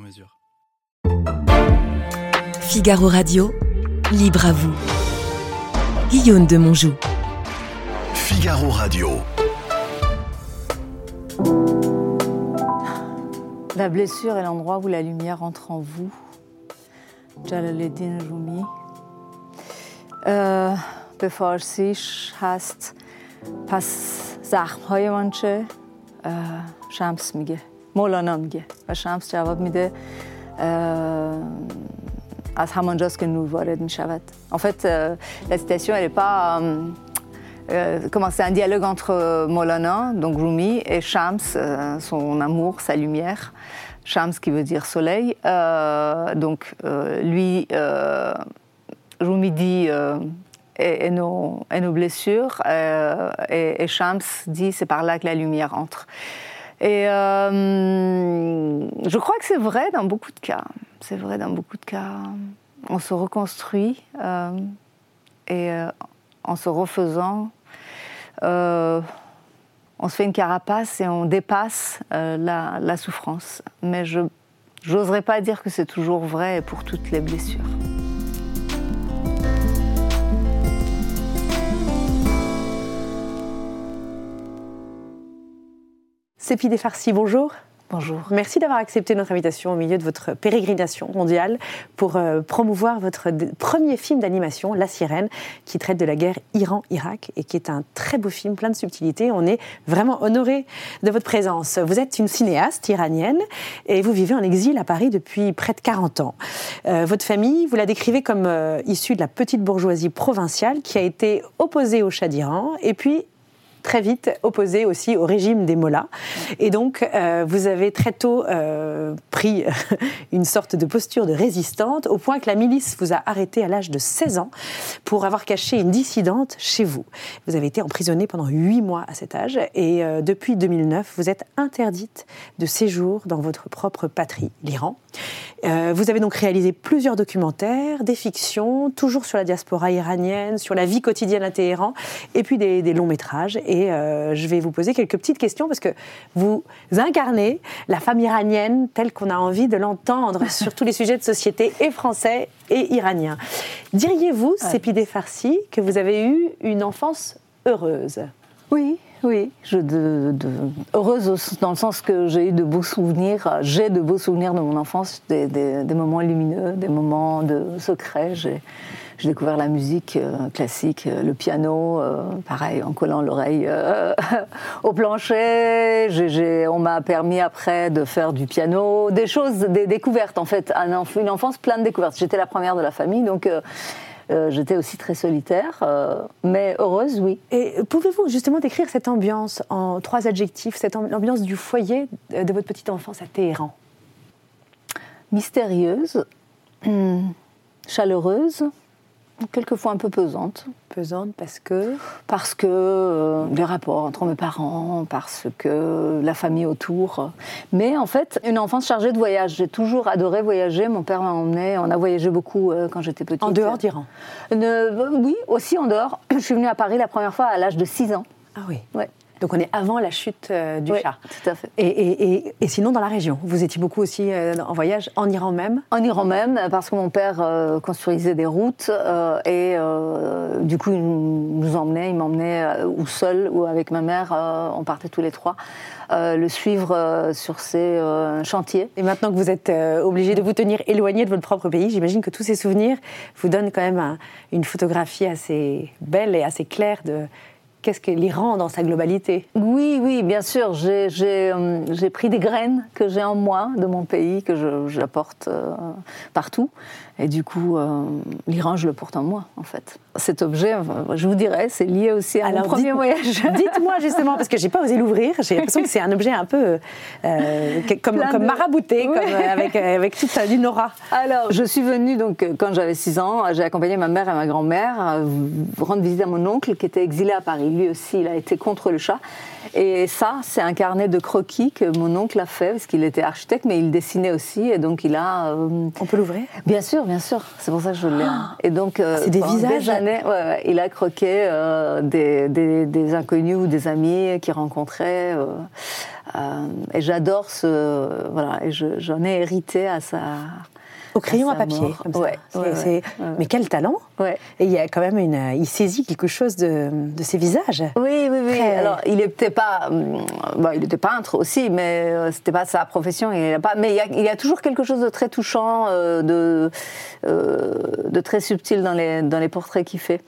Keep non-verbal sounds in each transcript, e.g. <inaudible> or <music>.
mesure. Figaro Radio, libre à vous. Guillaume de Monjou. Figaro Radio. La blessure est l'endroit où la lumière entre en vous. Jalaluddin Rumi. اه، به فارسیش هست پس زخمهایمان چه اه، شمس میگه مولانا میگه و شمس جواب میده اه، از همانجاست که نور وارد میشود En fait, euh, la citation, elle n'est pas... euh, euh, comment c'est un dialogue entre Molana, donc Rumi, et Shams, euh, son amour, sa lumière. Shams qui veut dire soleil. Euh, donc euh, lui, euh, Rumi dit euh, et, et nos, et nos blessures, euh, et, et Shams dit c'est par là que la lumière entre. Et euh, je crois que c'est vrai dans beaucoup de cas. C'est vrai dans beaucoup de cas. On se reconstruit euh, et euh, en se refaisant, on se fait une carapace et on dépasse la, la souffrance. Mais je n'oserais pas dire que c'est toujours vrai pour toutes les blessures. Sépidé Farsi, bonjour. Bonjour. Merci d'avoir accepté notre invitation au milieu de votre pérégrination mondiale pour euh, promouvoir votre premier film d'animation, La Sirène, qui traite de la guerre Iran-Irak et qui est un très beau film plein de subtilités. On est vraiment honoré de votre présence. Vous êtes une cinéaste iranienne et vous vivez en exil à Paris depuis près de 40 ans. Euh, votre famille, vous la décrivez comme euh, issue de la petite bourgeoisie provinciale qui a été opposée au Shah d'Iran et puis très vite opposé aussi au régime des Mollahs. Et donc, euh, vous avez très tôt euh, pris <laughs> une sorte de posture de résistante, au point que la milice vous a arrêté à l'âge de 16 ans pour avoir caché une dissidente chez vous. Vous avez été emprisonnée pendant 8 mois à cet âge, et euh, depuis 2009, vous êtes interdite de séjour dans votre propre patrie, l'Iran. Vous avez donc réalisé plusieurs documentaires, des fictions, toujours sur la diaspora iranienne, sur la vie quotidienne à Téhéran, et puis des longs métrages. Et euh, je vais vous poser quelques petites questions parce que vous incarnez la femme iranienne telle qu'on a envie de l'entendre <laughs> sur tous les sujets de société, et français et iranien. Diriez-vous, Sépidé Farsi, que vous avez eu une enfance heureuse? Oui, oui. Je, de, de- heureuse dans le sens que j'ai eu de beaux souvenirs. J'ai de beaux souvenirs de mon enfance, des, des- des moments lumineux, des moments de secret. J'ai j'ai découvert la musique euh, classique, euh, le piano, euh, pareil, en collant l'oreille <laughs> au plancher. On m'a permis après de faire du piano, des choses, des découvertes en fait. Une enfance pleine de découvertes. J'étais la première de la famille, donc euh, j'étais aussi très solitaire, euh, mais heureuse, oui. Et pouvez-vous justement décrire cette ambiance en trois adjectifs, cette am- ambiance du foyer de de votre petite enfance à Téhéran? Mystérieuse, hum, <clears throat> chaleureuse, quelquefois un peu pesante, Pesante parce que. parce que euh, les rapports entre mes parents, parce que la famille autour. Mais en fait, une enfance chargée de voyages. J'ai toujours adoré voyager. Mon père m'a emmené. On a voyagé beaucoup euh, quand j'étais petite. En dehors d'Iran. Ne- Oui, aussi en dehors. <clears throat> Je suis venue à Paris la première fois à l'âge de 6 ans. Ah oui. Ouais. Donc on est avant la chute euh, du Oui, tout à fait. Et, et- et- et sinon dans la région, vous étiez beaucoup aussi euh, en voyage en Iran même. En Iran même, parce que mon père euh, construisait des routes euh, et du coup il nous emmenait, il m'emmenait ou seul ou avec ma mère, on partait tous les trois, le suivre sur ses chantiers. Et maintenant que vous êtes obligé de vous tenir éloigné de votre propre pays, j'imagine que tous ces souvenirs vous donnent quand même un- une photographie assez belle et assez claire de, qu'est-ce que l'Iran dans sa globalité? Oui, oui, bien sûr. J'ai euh, j'ai pris des graines que j'ai en moi, de mon pays, que j'apporte euh, partout. Et du coup, euh, l'Iran, je le porte en moi, en fait. Cet objet, je vous dirais, c'est lié aussi à mon premier voyage. <laughs> Dites-moi justement, parce que j'ai pas osé l'ouvrir. J'ai l'impression que c'est un objet un peu comme, comme marabouté, comme, avec, avec toute une aura. Alors, je suis venue, donc, quand j'avais 6 ans, j'ai accompagné ma mère et ma grand-mère rendre visite à mon oncle qui était exilé à Paris lui aussi, il a été contre le chat. Et ça, c'est un carnet de croquis que mon oncle a fait, parce qu'il était architecte, mais il dessinait aussi, et donc il a... Euh, On peut l'ouvrir? Bien sûr, bien sûr. C'est pour ça que je l'ai. Ah. et donc, euh, c'est des visages. Des années, il a croqué euh, des, inconnus ou des amis qu'il rencontrait. et j'adore ce, voilà, et j'en ai hérité à sa au crayon à, papier. mais quel talent Et il y a quand même une. Il saisit quelque chose de, de ses visages. Oui, oui, oui. Alors, il n'était pas. Bon, il était peintre aussi, mais euh, c'était pas sa profession. Il a pas, mais il y, a, il y, a, toujours quelque chose de très touchant, euh, de, euh, de très subtil dans les, dans les portraits qu'il fait.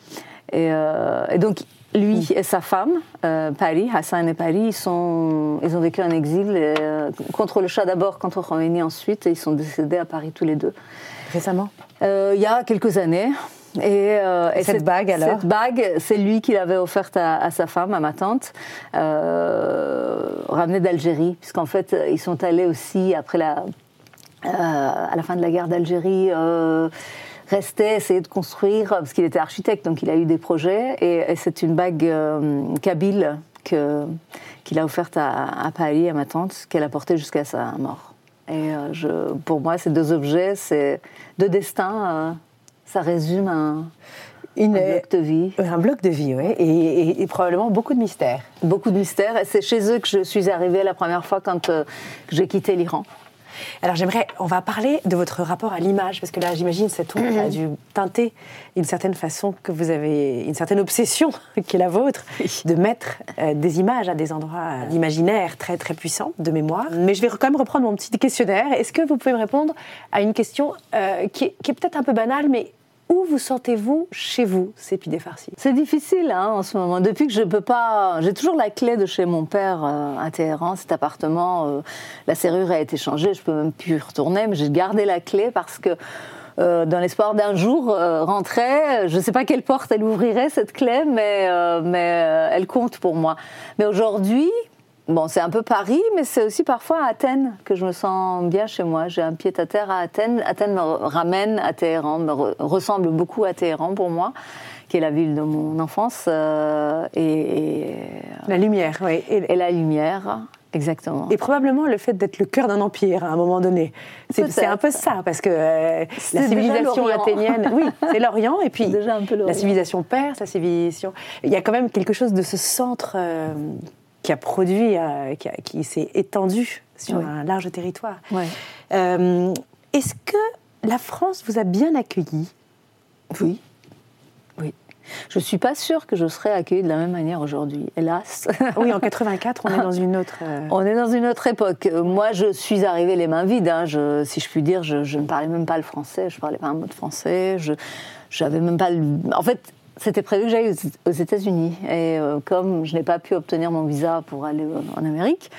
Et, et donc, lui mm. et sa femme, euh, Paris, Hassan et Paris, ils, sont, ils ont vécu en exil euh, contre le chat d'abord, contre Khomeini ensuite, et ils sont décédés à Paris tous les deux. Récemment euh, Il y a quelques années. Et, cette, bague alors Cette bague, c'est lui qui l'avait offerte à, sa femme, à ma tante, ramenée d'Algérie, puisqu'en fait, ils sont allés aussi après la, à la fin de la guerre d'Algérie restait, essayer de construire, parce qu'il était architecte, donc il a eu des projets, et, c'est une bague euh, kabyle que, qu'il a offerte à, Paris, à ma tante, qu'elle a portée jusqu'à sa mort. Et euh, je, pour moi, ces deux objets, c'est deux destins, euh, ça résume un, une, bloc de vie. Un bloc de vie, oui, et, probablement beaucoup de mystères. Beaucoup de mystères, et c'est chez eux que je suis arrivée la première fois quand j'ai quitté l'Iran. Alors j'aimerais, on va parler de votre rapport à l'image, parce que là j'imagine cette ombre a dû teinter d'une certaine façon que vous avez une certaine obsession <laughs> qui est la vôtre, de mettre euh, des images à des endroits imaginaires très très puissants de mémoire. Mais je vais quand même reprendre mon petit questionnaire. Est-ce que vous pouvez me répondre à une question euh, qui est peut-être un peu banale, mais où vous sentez-vous chez vous, Sépidé Farsi C'est difficile hein, en ce moment. Depuis que je peux pas. J'ai toujours la clé de chez mon père euh, à Téhéran, cet appartement. Euh, la serrure a été changée, je peux même plus y retourner, mais j'ai gardé la clé parce que. Euh, dans l'espoir d'un jour rentrer. Je ne sais pas quelle porte elle ouvrirait cette clé, mais, mais elle compte pour moi. Mais aujourd'hui, Bon, c'est un peu Paris, mais c'est aussi parfois à Athènes que je me sens bien chez moi. J'ai un pied à terre à Athènes. Athènes me ramène à Téhéran, me ressemble beaucoup à Téhéran pour moi, qui est la ville de mon enfance. Euh, et, la lumière, oui. Et, la lumière. Exactement. Et probablement le fait d'être le cœur d'un empire à un moment donné. C'est un peu ça, parce que euh, la civilisation athénienne, oui, c'est l'Orient, et puis déjà un peu la civilisation perse, la civilisation. Il y a quand même quelque chose de ce centre euh, qui a produit, euh, qui, s'est étendu sur un large territoire. Euh, est-ce que la France vous a bien accueilli? Oui. Oui. Je ne suis pas sûre que je serais accueillie de la même manière aujourd'hui, hélas. <laughs> Oui, en 84, on est dans une autre. Euh, <laughs> on est dans une autre époque. Moi, je suis arrivée les mains vides. Hein. Je, si je puis dire, je, je, ne parlais même pas le français. Je parlais pas un mot de français. Je, j'avais même pas. Le... En fait, c'était prévu que j'aille aux États-Unis. Et euh, comme je n'ai pas pu obtenir mon visa pour aller en Amérique,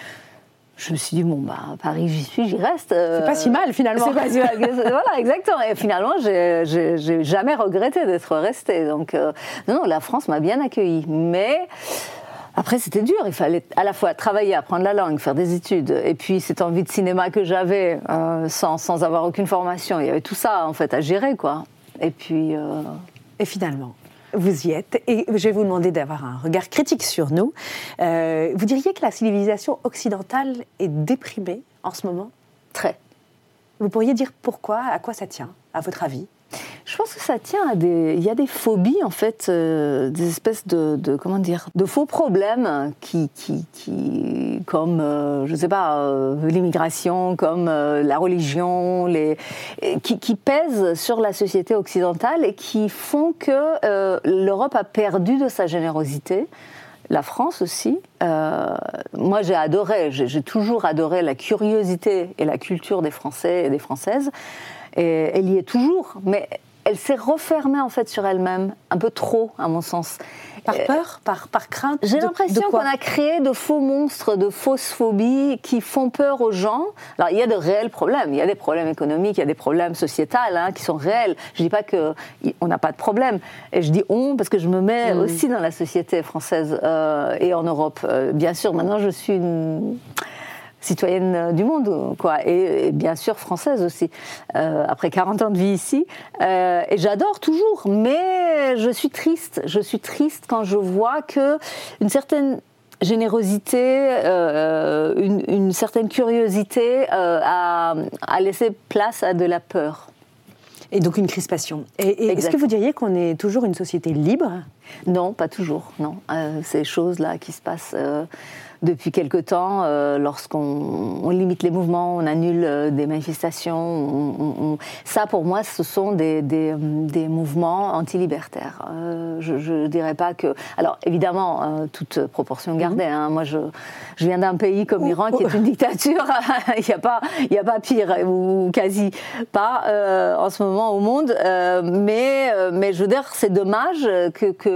je me suis dit, bon, bah, à Paris, j'y suis, j'y reste. Euh, c'est pas si mal, finalement. C'est pas si mal. voilà, exactement. Et finalement, j'ai jamais regretté d'être restée. Donc, euh, non, non, la France m'a bien accueillie. Mais. Après, c'était dur. Il fallait à la fois travailler, apprendre la langue, faire des études, et puis cette envie de cinéma que j'avais, sans, sans, avoir aucune formation. Il y avait tout ça, en fait, à gérer, quoi. Et puis. Et finalement, vous y êtes. Et je vais vous demander d'avoir un regard critique sur nous. Euh, vous diriez que la civilisation occidentale est déprimée en ce moment? Très. Vous pourriez dire pourquoi? À quoi ça tient, à votre avis? Je pense que ça tient à des. Il y a des phobies, en fait, euh, des espèces de, Comment dire De faux problèmes qui. qui, qui comme, euh, je sais pas, euh, l'immigration, comme la religion, les, qui, pèsent sur la société occidentale et qui font que l'Europe a perdu de sa générosité. La France aussi. moi, j'ai adoré, j'ai toujours adoré la curiosité et la culture des Français et des Françaises. Et elle y est toujours. Mais elle s'est refermée en fait sur elle-même, un peu trop à mon sens. Par peur par, par crainte J'ai l'impression qu'on a créé de faux monstres, de fausses phobies qui font peur aux gens. Alors, il y a de réels problèmes. Il y a des problèmes économiques, il y a des problèmes sociétals hein, qui sont réels. Je ne dis pas qu'on n'a pas de problème. Et je dis on parce que je me mets Mm. aussi dans la société française euh, et en Europe. Euh, bien sûr, maintenant, je suis une citoyenne euh, du monde, quoi, et, et bien sûr française aussi, euh, après 40 ans de vie ici. Euh, et j'adore toujours, mais je suis triste. Je suis triste quand je vois que une certaine générosité, euh, une, une certaine curiosité euh, a, a laissé place à de la peur. Et donc une crispation. Et, et est-ce que vous diriez qu'on est toujours une société libre? Non, pas toujours. Non, Euh, ces choses-là qui se passent euh, depuis quelque temps, euh, lorsqu'on on limite les mouvements, on annule des manifestations, on- on- on- ça pour moi, ce sont des, des, des mouvements anti-libertaires. Je ne dirais pas que. Alors évidemment, toute proportion gardée. hein. moi, je, je viens d'un pays comme l'Iran qui est une dictature. <laughs> Il n'y a pas, y a pas pire ou quasi pas en ce moment au monde. Mais, mais je veux dire, c'est dommage que, que,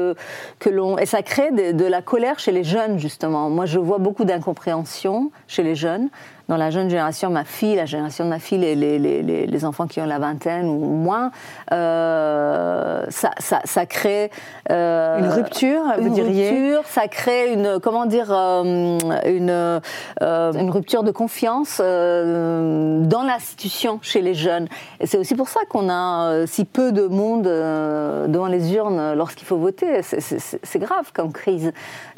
que l'on. Et ça crée de, de la colère chez les jeunes, justement. Moi, je vois beaucoup d'incompréhension chez les jeunes. Dans la jeune génération, ma fille, la génération de ma fille, les, les, les, les- enfants qui ont la vingtaine ou moins, euh, ça, ça, ça crée. euh, Une rupture, vous une diriez rupture, ça crée une comment dire euh, une une rupture de confiance dans l'institution chez les jeunes. Et c'est aussi pour ça qu'on a si peu de monde devant les urnes lorsqu'il faut voter. C'est- grave comme crise.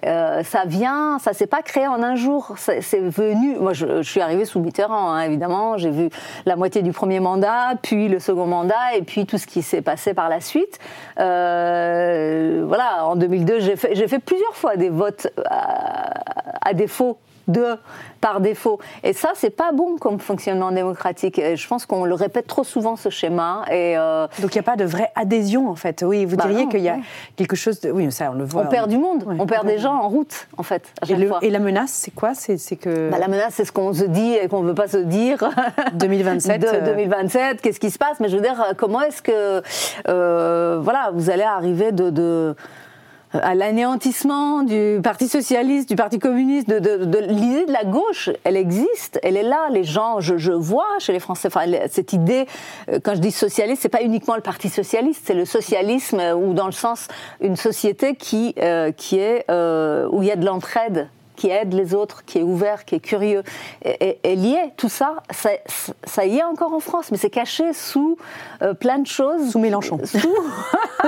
Ça vient, ça s'est pas créé en un jour. C'est c'est venu. Moi, je, je suis arrivée sous Mitterrand, hein, évidemment. J'ai vu la moitié du premier mandat, puis le second mandat, et puis tout ce qui s'est passé par la suite. Euh, voilà, en 2002, j'ai fait, plusieurs fois des votes à défaut de par défaut. Et ça, c'est pas bon comme fonctionnement démocratique. Et je pense qu'on le répète trop souvent ce schéma. Et euh, Donc il n'y a pas de vraie adhésion en fait. Oui, vous Bah diriez qu'il y a quelque chose de. Oui, ça on le voit. on perd du monde, on perd des gens en route, en fait, à Et, chaque le- fois. et la menace, c'est quoi? C'est que Bah, la menace, c'est ce qu'on se dit et qu'on ne veut pas se dire. <laughs> 2027, De- euh, 2027, qu'est-ce qui se passe? Mais je veux dire, comment est-ce que, euh, voilà, vous allez arriver de, de- à l'anéantissement du Parti socialiste, du Parti communiste, de, de- de l'idée de la gauche, elle existe, elle est là. Les gens, je, je vois chez les Français, enfin, cette idée, euh, quand je dis socialiste, c'est pas uniquement le Parti socialiste, c'est le socialisme euh, ou dans le sens une société qui, euh, qui est euh, où il y a de l'entraide qui aide les autres, qui est ouvert, qui est curieux. Et, et- et lié, tout ça, ça, ça y est encore en France, mais c'est caché sous euh, plein de choses. Sous Mélenchon. <laughs> Sous... <laughs>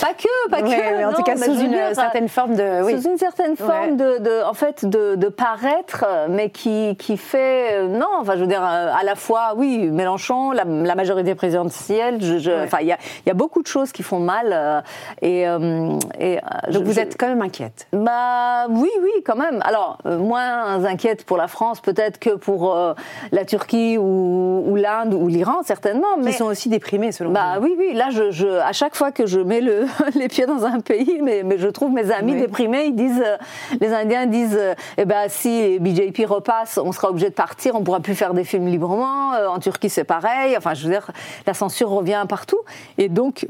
pas que, pas que. Ouais, mais en non, tout cas mais sous une dire, certaine forme de. Oui. sous une certaine forme de, de- en fait, de, de paraître, mais qui, qui fait, euh, non, enfin, je veux dire, euh, à la fois, oui, Mélenchon, la, la majorité présidentielle, enfin, il y a, il y a beaucoup de choses qui font mal, euh, et, euh, et, euh, je- Donc vous je- êtes quand même inquiète. bah oui, oui, quand même. Alors, euh, moins inquiète pour la France peut-être que pour euh, la Turquie ou, ou l'Inde ou l'Iran, certainement. Mais sont aussi déprimés selon bah vous. oui, oui. Là, je, je- à chaque fois que je mets le, <laughs> les pieds dans un pays, mais, mais je trouve mes amis Oui. déprimés, ils disent, euh, les Indiens disent, eh ben si BJP repasse, on sera obligé de partir, on pourra plus faire des films librement. En Turquie, c'est pareil. Enfin, je veux dire, la censure revient partout. Et donc,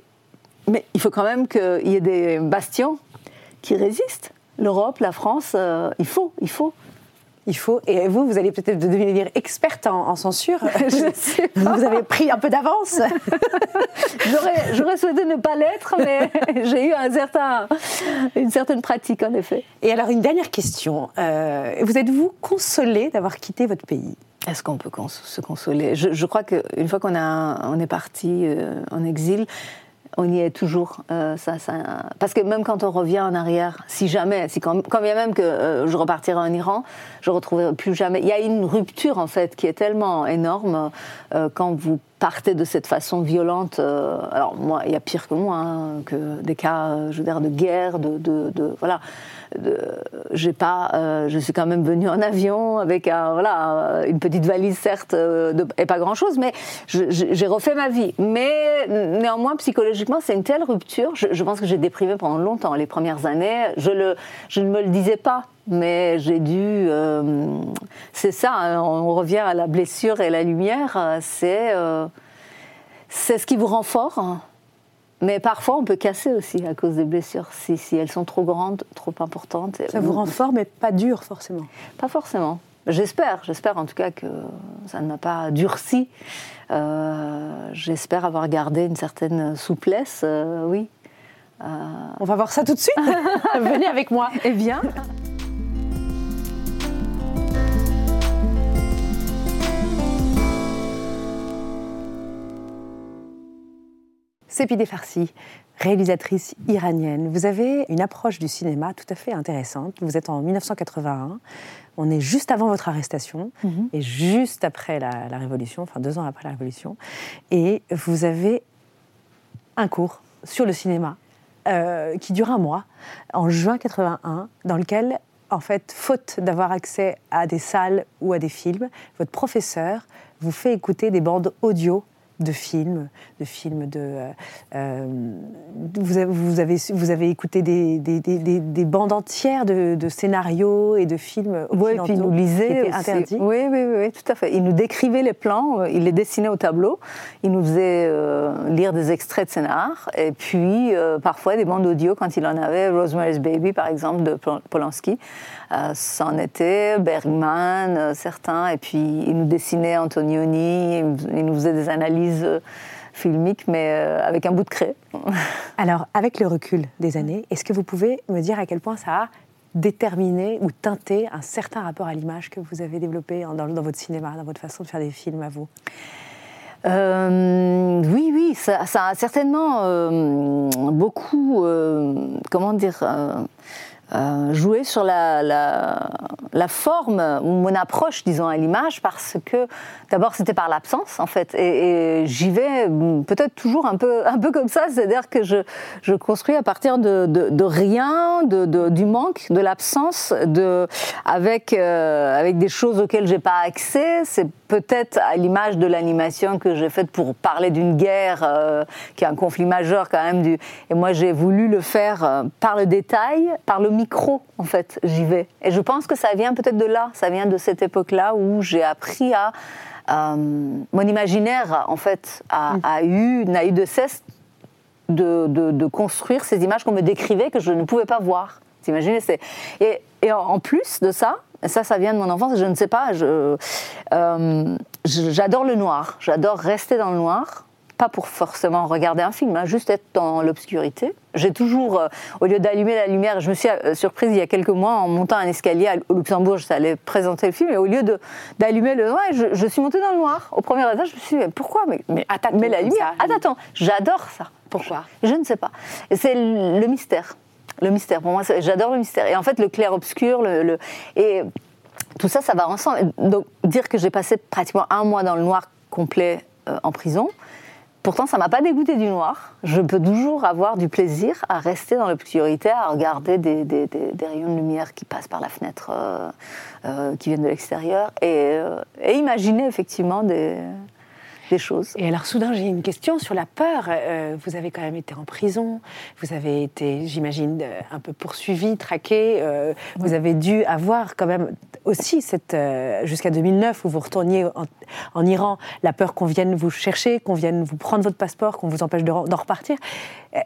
mais il faut quand même qu'il y ait des bastions qui résistent. L'Europe, la France, euh, il faut, il faut. Il faut. Et vous, vous allez peut-être devenir experte en, en censure. <laughs> Je sais pas. Vous avez pris un peu d'avance. <laughs> J'aurais, j'aurais souhaité ne pas l'être, mais <laughs> j'ai eu un certain, une certaine pratique, en effet. Et alors, une dernière question. Euh, vous êtes-vous consolé d'avoir quitté votre pays? Est-ce qu'on peut cons- se consoler? Je, je crois qu'une fois qu'on a, on est parti euh, en exil, on y est toujours. euh, ça, ça, parce que même quand on revient en arrière, si jamais, si quand, quand bien même que euh, je repartirai en Iran, je retrouverai plus jamais. Il y a une rupture en fait qui est tellement énorme euh, quand vous partez de cette façon violente. euh, alors moi, il y a pire que moi, hein, que des cas, euh, je veux dire, de guerre, de, de, de- voilà. j'ai pas, euh, je suis quand même venue en avion avec un, voilà, une petite valise certes et pas grand chose, mais j'ai refait ma vie. Mais néanmoins, psychologiquement, c'est une telle rupture. Je, je pense que j'ai déprimé pendant longtemps les premières années. Je, le, je ne me le disais pas. Mais j'ai dû. euh, c'est ça, hein, on revient à la blessure et la lumière. euh, C'est. euh, c'est ce qui vous rend fort. Mais parfois, on peut casser aussi à cause des blessures, si, si elles sont trop grandes, trop importantes. Ça vous rend fort, mais pas dur forcément. Pas forcément. J'espère, j'espère en tout cas que ça ne m'a pas durci. Euh, j'espère avoir gardé une certaine souplesse, oui. On va voir ça tout de suite. <laughs> Venez avec moi. Eh bien. Sepideh Farsi, réalisatrice iranienne. Vous avez une approche du cinéma tout à fait intéressante. Vous êtes en 1981. On est juste avant votre arrestation et juste après la, la Révolution, enfin deux ans après la Révolution. Et vous avez un cours sur le cinéma euh, qui dure un mois, en juin 81, dans lequel, en fait, faute d'avoir accès à des salles ou à des films, votre professeur vous fait écouter des bandes audio de films, de films de. euh, euh, vous, avez, vous, avez, vous avez écouté des, des, des- des- des bandes entières de, de scénarios et de films Oui, puis nous aussi. interdits. Oui, oui, oui, oui, tout à fait. Il nous décrivait les plans, euh, il les dessinait au tableau, il nous faisait euh, lire des extraits de scénar, et puis euh, parfois des bandes audio quand il en avait. Rosemary's Baby, par exemple, de Pol- Polanski. C'en était, Bergman, certains, et puis il nous dessinait Antonioni, nous- il nous faisait des analyses euh, filmiques, mais euh, avec un bout de craie. <laughs> Alors, avec le recul des années, est-ce que vous pouvez me dire à quel point ça a déterminé ou teinté un certain rapport à l'image que vous avez développé dans, dans votre cinéma, dans votre façon de faire des films à vous? Euh, oui, oui, ça, ça a certainement euh, beaucoup, euh, comment dire, euh, joué sur la, la, la forme mon approche, disons, à l'image, parce que d'abord c'était par l'absence, en fait, et, j'y vais mm, peut-être toujours un peu, un peu comme ça, c'est-à-dire que je, je construis à partir de, de, rien, de, du manque, de l'absence, avec, euh, avec des choses auxquelles j'ai pas accès. C'est peut-être à l'image de l'animation que j'ai faite pour parler d'une guerre euh, qui est un conflit majeur quand même. Du... Et moi, j'ai voulu le faire par le détail, par le micro, en fait, j'y vais. Et je pense que ça vient peut-être de là, ça vient de cette époque-là où j'ai appris à... euh, mon imaginaire, en fait, a, a eu, n'a eu de cesse de, de- de construire ces images qu'on me décrivait que je ne pouvais pas voir. C'est... Et, et en- plus de ça, ça, ça vient de mon enfance, je ne sais pas, euh, je- j'adore le noir, j'adore rester dans le noir, pas pour forcément regarder un film, hein, juste être dans l'obscurité. J'ai toujours, euh, au lieu d'allumer la lumière, je me suis euh, surprise il y a quelques mois en montant un escalier au Luxembourg, j'allais présenter le film, et au lieu d'allumer le noir, je, je suis montée dans le noir. Au premier étage, je me suis dit, mais pourquoi? Mais, mais, mais la comme lumière, ça. à tâtons. J'adore ça. Pourquoi? Je ne sais pas. C'est le le mystère. Le mystère, pour moi, j'adore le mystère. Et en fait, le clair-obscur, le, le- et tout ça, ça va ensemble. Donc, dire que j'ai passé pratiquement un mois dans le noir complet euh, en prison, pourtant, ça m'a pas dégoûté du noir. Je peux toujours avoir du plaisir à rester dans l'obscurité, à regarder des, des- des- rayons de lumière qui passent par la fenêtre, euh, euh, qui viennent de l'extérieur, et, euh, et imaginer effectivement des, choses. Et alors soudain, j'ai une question sur la peur. Euh, vous avez quand même été en prison, vous avez été, j'imagine, euh, un peu poursuivi, traqué. euh, Vous avez dû avoir quand même aussi cette euh, jusqu'à 2009 où vous retourniez en, en Iran, la peur qu'on vienne vous chercher, qu'on vienne vous prendre votre passeport, qu'on vous empêche de d'en repartir. Euh,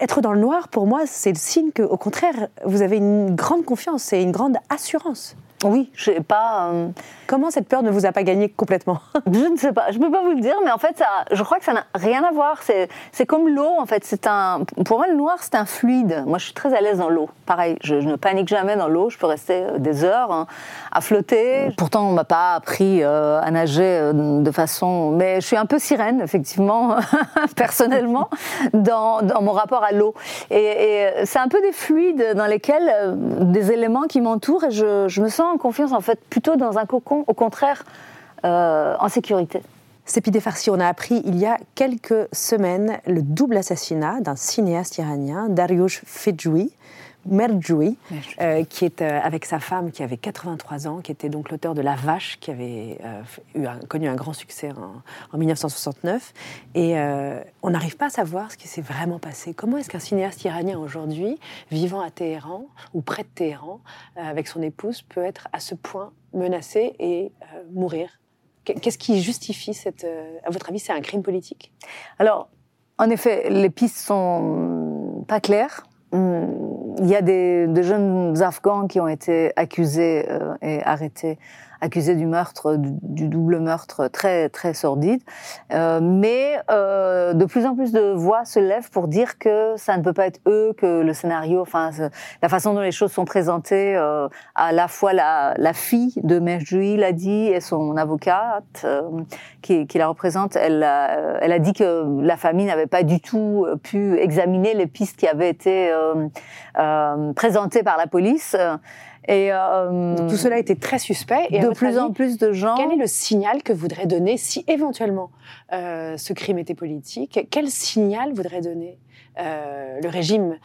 Être dans le noir, pour moi, c'est le signe que, au contraire, vous avez une grande confiance et une grande assurance. Oui, je sais pas. euh, Comment cette peur ne vous a pas gagné complètement <laughs> Je ne sais pas, je ne peux pas vous le dire, mais en fait, ça, je crois que ça n'a rien à voir. C'est, c'est comme l'eau, en fait. C'est un, pour moi, le noir, c'est un fluide. Moi, je suis très à l'aise dans l'eau. Pareil, je, je ne panique jamais dans l'eau. Je peux rester euh, des heures hein, à flotter. Pourtant, on m'a pas appris euh, à nager euh, de façon. Mais je suis un peu sirène, effectivement, <laughs> personnellement, <laughs> dans, dans mon rapport à l'eau. Et, et c'est un peu des fluides dans lesquels des éléments qui m'entourent et je, je me sens en confiance, en fait, plutôt dans un cocon, au contraire, euh, en sécurité. Sepideh Farsi, on a appris il y a quelques semaines le double assassinat d'un cinéaste iranien, Dariush Fedjoui, Merjoui, euh, qui est euh, avec sa femme qui avait 83 ans, qui était donc l'auteur de La Vache, qui avait euh, eu un- connu un grand succès en, en 1969. Et on n'arrive pas à savoir ce qui s'est vraiment passé. Comment est-ce qu'un cinéaste iranien aujourd'hui, vivant à Téhéran ou près de Téhéran, avec son épouse, peut être à ce point menacé et mourir? Qu'est-ce qui justifie cette... à votre avis, c'est un crime politique? Alors, en effet, les pistes sont pas claires. Il y a des, de jeunes Afghans qui ont été accusés euh, et arrêtés, accusés du meurtre, du, double meurtre très très sordide. Euh, mais euh, de plus en plus de voix se lèvent pour dire que ça ne peut pas être eux, que le scénario, enfin la façon dont les choses sont présentées, euh, à la fois la, la fille de Mehjoui l'a dit et son avocate euh, qui, qui la représente, elle a, elle a dit que la famille n'avait pas du tout euh, pu examiner les pistes qui avaient été euh, présentées par la police. Et euh, Donc, Tout cela était très suspect. Et de plus en plus de gens. Quel est le signal que voudrait donner si éventuellement euh, ce crime était politique Quel signal voudrait donner euh, le régime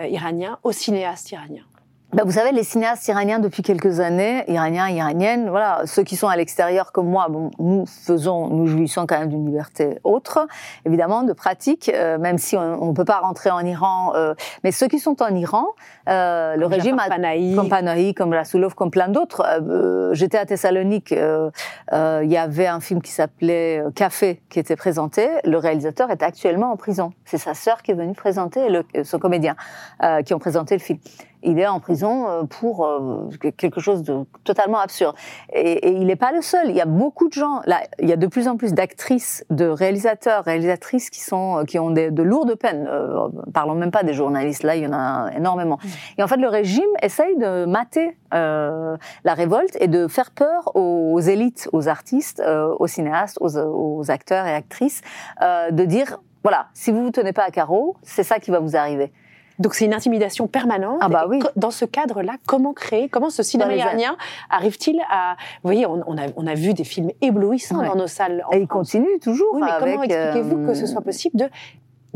euh, iranien aux cinéastes iraniens Ben, vous savez, les cinéastes iraniens depuis quelques années, iraniens, iraniennes, voilà, ceux qui sont à l'extérieur comme moi, bon, nous faisons, nous jouissons quand même d'une liberté autre, évidemment, de pratique, euh, même si on ne peut pas rentrer en Iran. euh, mais ceux qui sont en Iran, euh, le régime a Panahi, comme Panahi, comme Rasoulov, comme plein d'autres. Euh, J'étais à Thessalonique, euh, euh, il y avait un film qui s'appelait euh, Café qui était présenté. Le réalisateur est actuellement en prison. C'est sa sœur qui est venue présenter, le, son comédien, euh, qui ont présenté le film. Il est en prison euh, pour euh, quelque chose de totalement absurde. Et, et il n'est pas le seul. Il y a beaucoup de gens. Là, il y a de plus en plus d'actrices, de réalisateurs, réalisatrices qui sont qui ont des, de lourdes peines. Euh, parlons même pas des journalistes. Là, il y en a énormément. Et en fait, le régime essaye de mater euh, la révolte et de faire peur aux, élites, aux artistes, euh, aux cinéastes, aux, aux, acteurs et actrices, euh, de dire voilà, si vous vous tenez pas à carreau, c'est ça qui va vous arriver. Donc c'est une intimidation permanente. Ah bah oui. Dans ce cadre-là, comment créer, comment ce cinéma iranien arrive-t-il à... Vous voyez, on, on a, on a vu des films éblouissants Ouais. dans nos salles. en Et il France. continue toujours Oui, mais avec. comment expliquez-vous que ce euh, soit possible de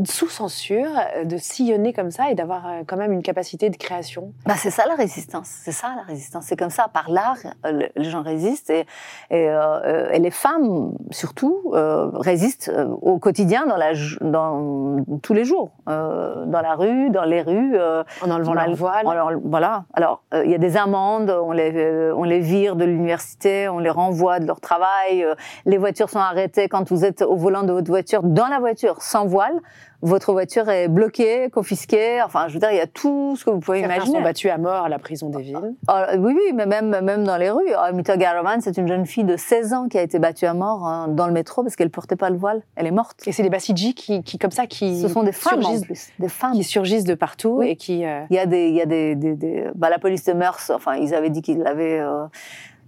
sous censure, euh, de sillonner comme ça et d'avoir euh, quand même une capacité de création Bah, c'est ça la résistance, c'est ça la résistance. C'est comme ça, par l'art, euh, le- les gens résistent et, et, euh, et les femmes surtout euh, résistent au quotidien dans, la, dans tous les jours, euh, dans la rue, dans les rues. euh, en enlevant leur voile alors, voilà. Alors, euh, il y a des amendes, on les, euh, on les vire de l'université, on les renvoie de leur travail. euh, les voitures sont arrêtées quand vous êtes au volant de votre voiture, dans la voiture, sans voile. Votre voiture est bloquée, confisquée. Enfin, je veux dire, il y a tout ce que vous pouvez Certains imaginer. sont battus à mort à la prison des villes. Ah, oui, oui, mais même, même dans les rues. Ah, Mita Garavan, c'est une jeune fille de 16 ans qui a été battue à mort hein, dans le métro parce qu'elle portait pas le voile. Elle est morte. Et c'est les Basidji qui, qui, comme ça, qui, Ce sont des femmes en surgissent, plus, des femmes. qui surgissent de partout Oui. et qui... euh, Il y a des, il y a des, des, des- bah, la police de mœurs. Enfin, ils avaient dit qu'ils l'avaient euh,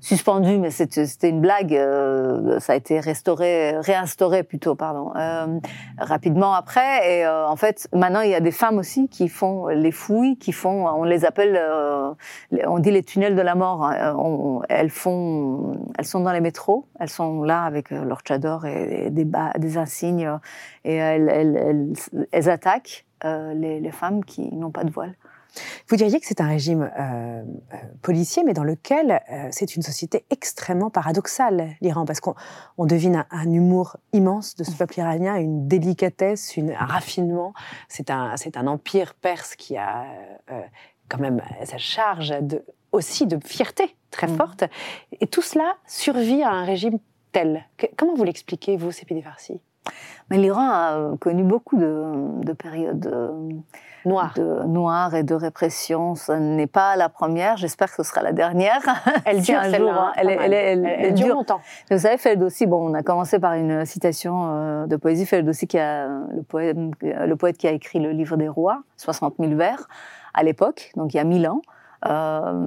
suspendu, mais c'était une blague. euh, ça a été restauré, réinstauré plutôt, pardon, euh, rapidement après. Et euh, en fait, maintenant, il y a des femmes aussi qui font les fouilles, qui font, on les appelle, euh, on dit les tunnels de la mort. hein. On- elles font, elles sont dans les métros, elles sont là avec euh, leur tchador et, des, bas- des insignes, euh, et elles, elles, elles, elles attaquent euh, les, les femmes qui n'ont pas de voile. Vous diriez que c'est un régime euh, euh, policier, mais dans lequel euh, c'est une société extrêmement paradoxale, l'Iran, parce qu'on on devine un, un humour immense de ce peuple iranien, une délicatesse, une, un raffinement. C'est un, c'est un empire perse qui a euh, quand même sa charge de, aussi de fierté très Mhm. forte. Et tout cela survit à un régime tel. Que- comment vous l'expliquez, vous, CPD Farsi? Mais l'Iran a euh, connu beaucoup de, de périodes euh, de noires et de répression. Ce n'est pas la première. J'espère que ce sera la dernière. <laughs> Elle Si dure, un celle-là, jour, hein, hein, elle, dure longtemps. Vous savez, Ferdowsi, bon, on a commencé par une citation euh, de poésie. Ferdowsi, qui a, le, poète, le poète qui a écrit le livre des rois, 60 000 vers, à l'époque, donc il y a 1000 ans. Euh,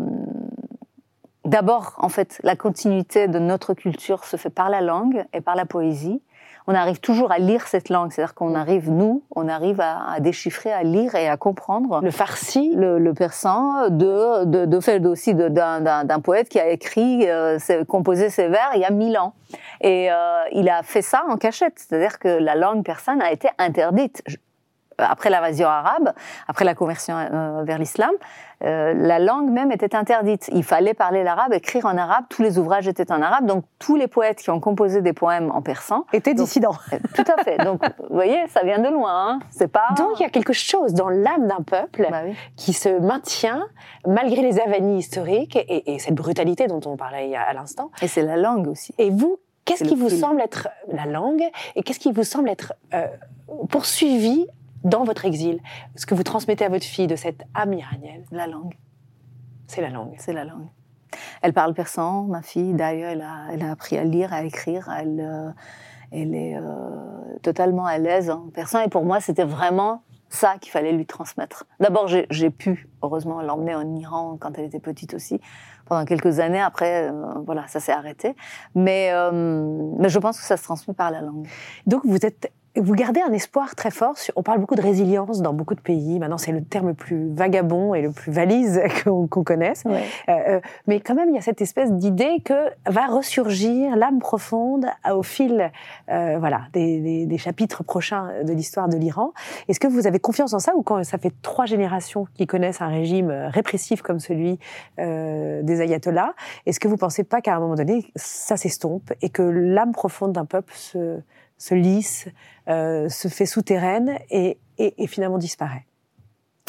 D'abord, en fait, la continuité de notre culture se fait par la langue et par la poésie. On arrive toujours à lire cette langue, c'est-à-dire qu'on arrive, nous, on arrive à, déchiffrer, à lire et à comprendre Le farsi, le, persan de, de, de- d'un, poète qui a écrit, euh, composé ses vers il y a mille ans. Et euh, il a fait ça en cachette, c'est-à-dire que la langue persane a été interdite. Après l'invasion arabe, après la conversion euh, vers l'islam, euh, la langue même était interdite. Il fallait parler l'arabe, écrire en arabe, tous les ouvrages étaient en arabe, donc tous les poètes qui ont composé des poèmes en persan, était Donc- dissident. euh, tout à fait. Donc, <laughs> vous voyez, ça vient de loin, hein. c'est pas... Donc il y a quelque chose dans l'âme d'un peuple Bah oui. qui se maintient malgré les avanies historiques et, et cette brutalité dont on parlait à l'instant. Et c'est la langue aussi. Et vous, Qu'est-ce qui vous semble être la langue et qu'est-ce qui vous semble être euh, poursuivi dans votre exil Ce que vous transmettez à votre fille de cette âme iranienne, La langue, c'est la langue. c'est la langue. Elle parle persan, ma fille. D'ailleurs, elle a, elle a appris à lire, à écrire. Elle, euh, elle est euh, totalement à l'aise en persan. Et pour moi, c'était vraiment ça qu'il fallait lui transmettre. D'abord, j'ai pu, heureusement, l'emmener en Iran quand elle était petite aussi, pendant quelques années. Après, euh, voilà, ça s'est arrêté. Mais, euh, mais je pense que ça se transmet par la langue. Donc vous êtes, vous gardez un espoir très fort. sur- on parle beaucoup de résilience dans beaucoup de pays. Maintenant, c'est le terme le plus vagabond et le plus valise <laughs> qu'on qu'on connaisse. Euh, euh, mais quand même, il y a cette espèce d'idée que va ressurgir l'âme profonde au fil, euh, voilà, des, des- des chapitres prochains de l'histoire de l'Iran. Est-ce que vous avez confiance en ça ou quand ça fait trois générations qui connaissent un régime répressif comme celui euh, des ayatollahs, est-ce que vous pensez pas qu'à un moment donné, ça s'estompe et que l'âme profonde d'un peuple se, se lisse, euh, se fait souterraine et, finalement disparaît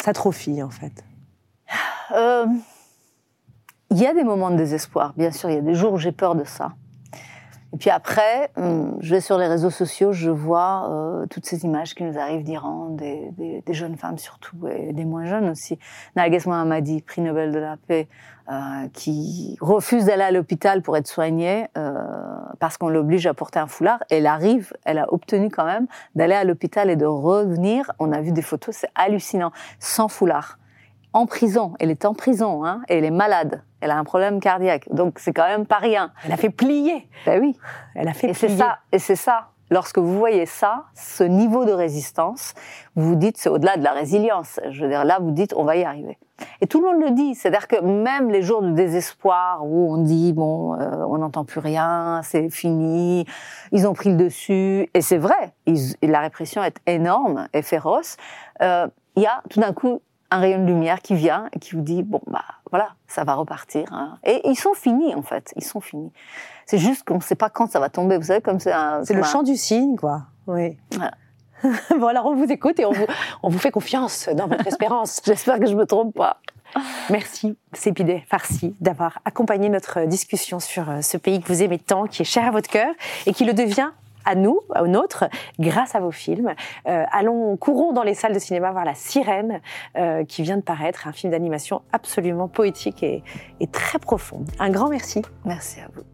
S'atrophie en fait. Euh, Il y a des moments de désespoir, bien sûr. Il y a des jours où j'ai peur de ça. Et puis après, hum, je vais sur les réseaux sociaux, je vois euh, toutes ces images qui nous arrivent d'Iran, des, des- des jeunes femmes surtout, et des moins jeunes aussi. Narges Mohammadi, prix Nobel de la paix, euh, qui refuse d'aller à l'hôpital pour être soignée euh, parce qu'on l'oblige à porter un foulard. Elle arrive, elle a obtenu quand même d'aller à l'hôpital et de revenir. On a vu des photos, c'est hallucinant, sans foulard en prison. Elle est en prison, hein, et elle est malade. Elle a un problème cardiaque. Donc c'est quand même pas rien. Elle a fait plier. Ben oui. Elle a fait Et c'est plier. ça. Et c'est ça. Lorsque vous voyez ça, ce niveau de résistance, vous vous dites c'est au-delà de la résilience. Je veux dire là, vous dites on va y arriver. Et tout le monde le dit. C'est-à-dire que même les jours de désespoir où on dit bon, euh, on n'entend plus rien, c'est fini, ils ont pris le dessus. Et c'est vrai. Ils- la répression est énorme et féroce. Euh, Il y a tout d'un coup un rayon de lumière qui vient et qui vous dit bon bah voilà ça va repartir hein. et ils sont finis en fait ils sont finis c'est juste qu'on ne sait pas quand ça va tomber vous savez comme c'est C'est le un- chant du cygne, quoi. Oui. Voilà. <laughs> bon, alors on vous écoute et on vous, on vous fait confiance dans votre espérance. <laughs> j'espère que je me trompe pas Merci, Sépideh Farsi, d'avoir accompagné notre discussion sur euh, ce pays que vous aimez tant, qui est cher à votre cœur et qui le devient à nous, au nôtre, grâce à vos films. Euh, allons, courons dans les salles de cinéma voir La Sirène, euh, qui vient de paraître, un film d'animation absolument poétique et, et très profond. Un grand merci. merci à vous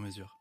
mesure.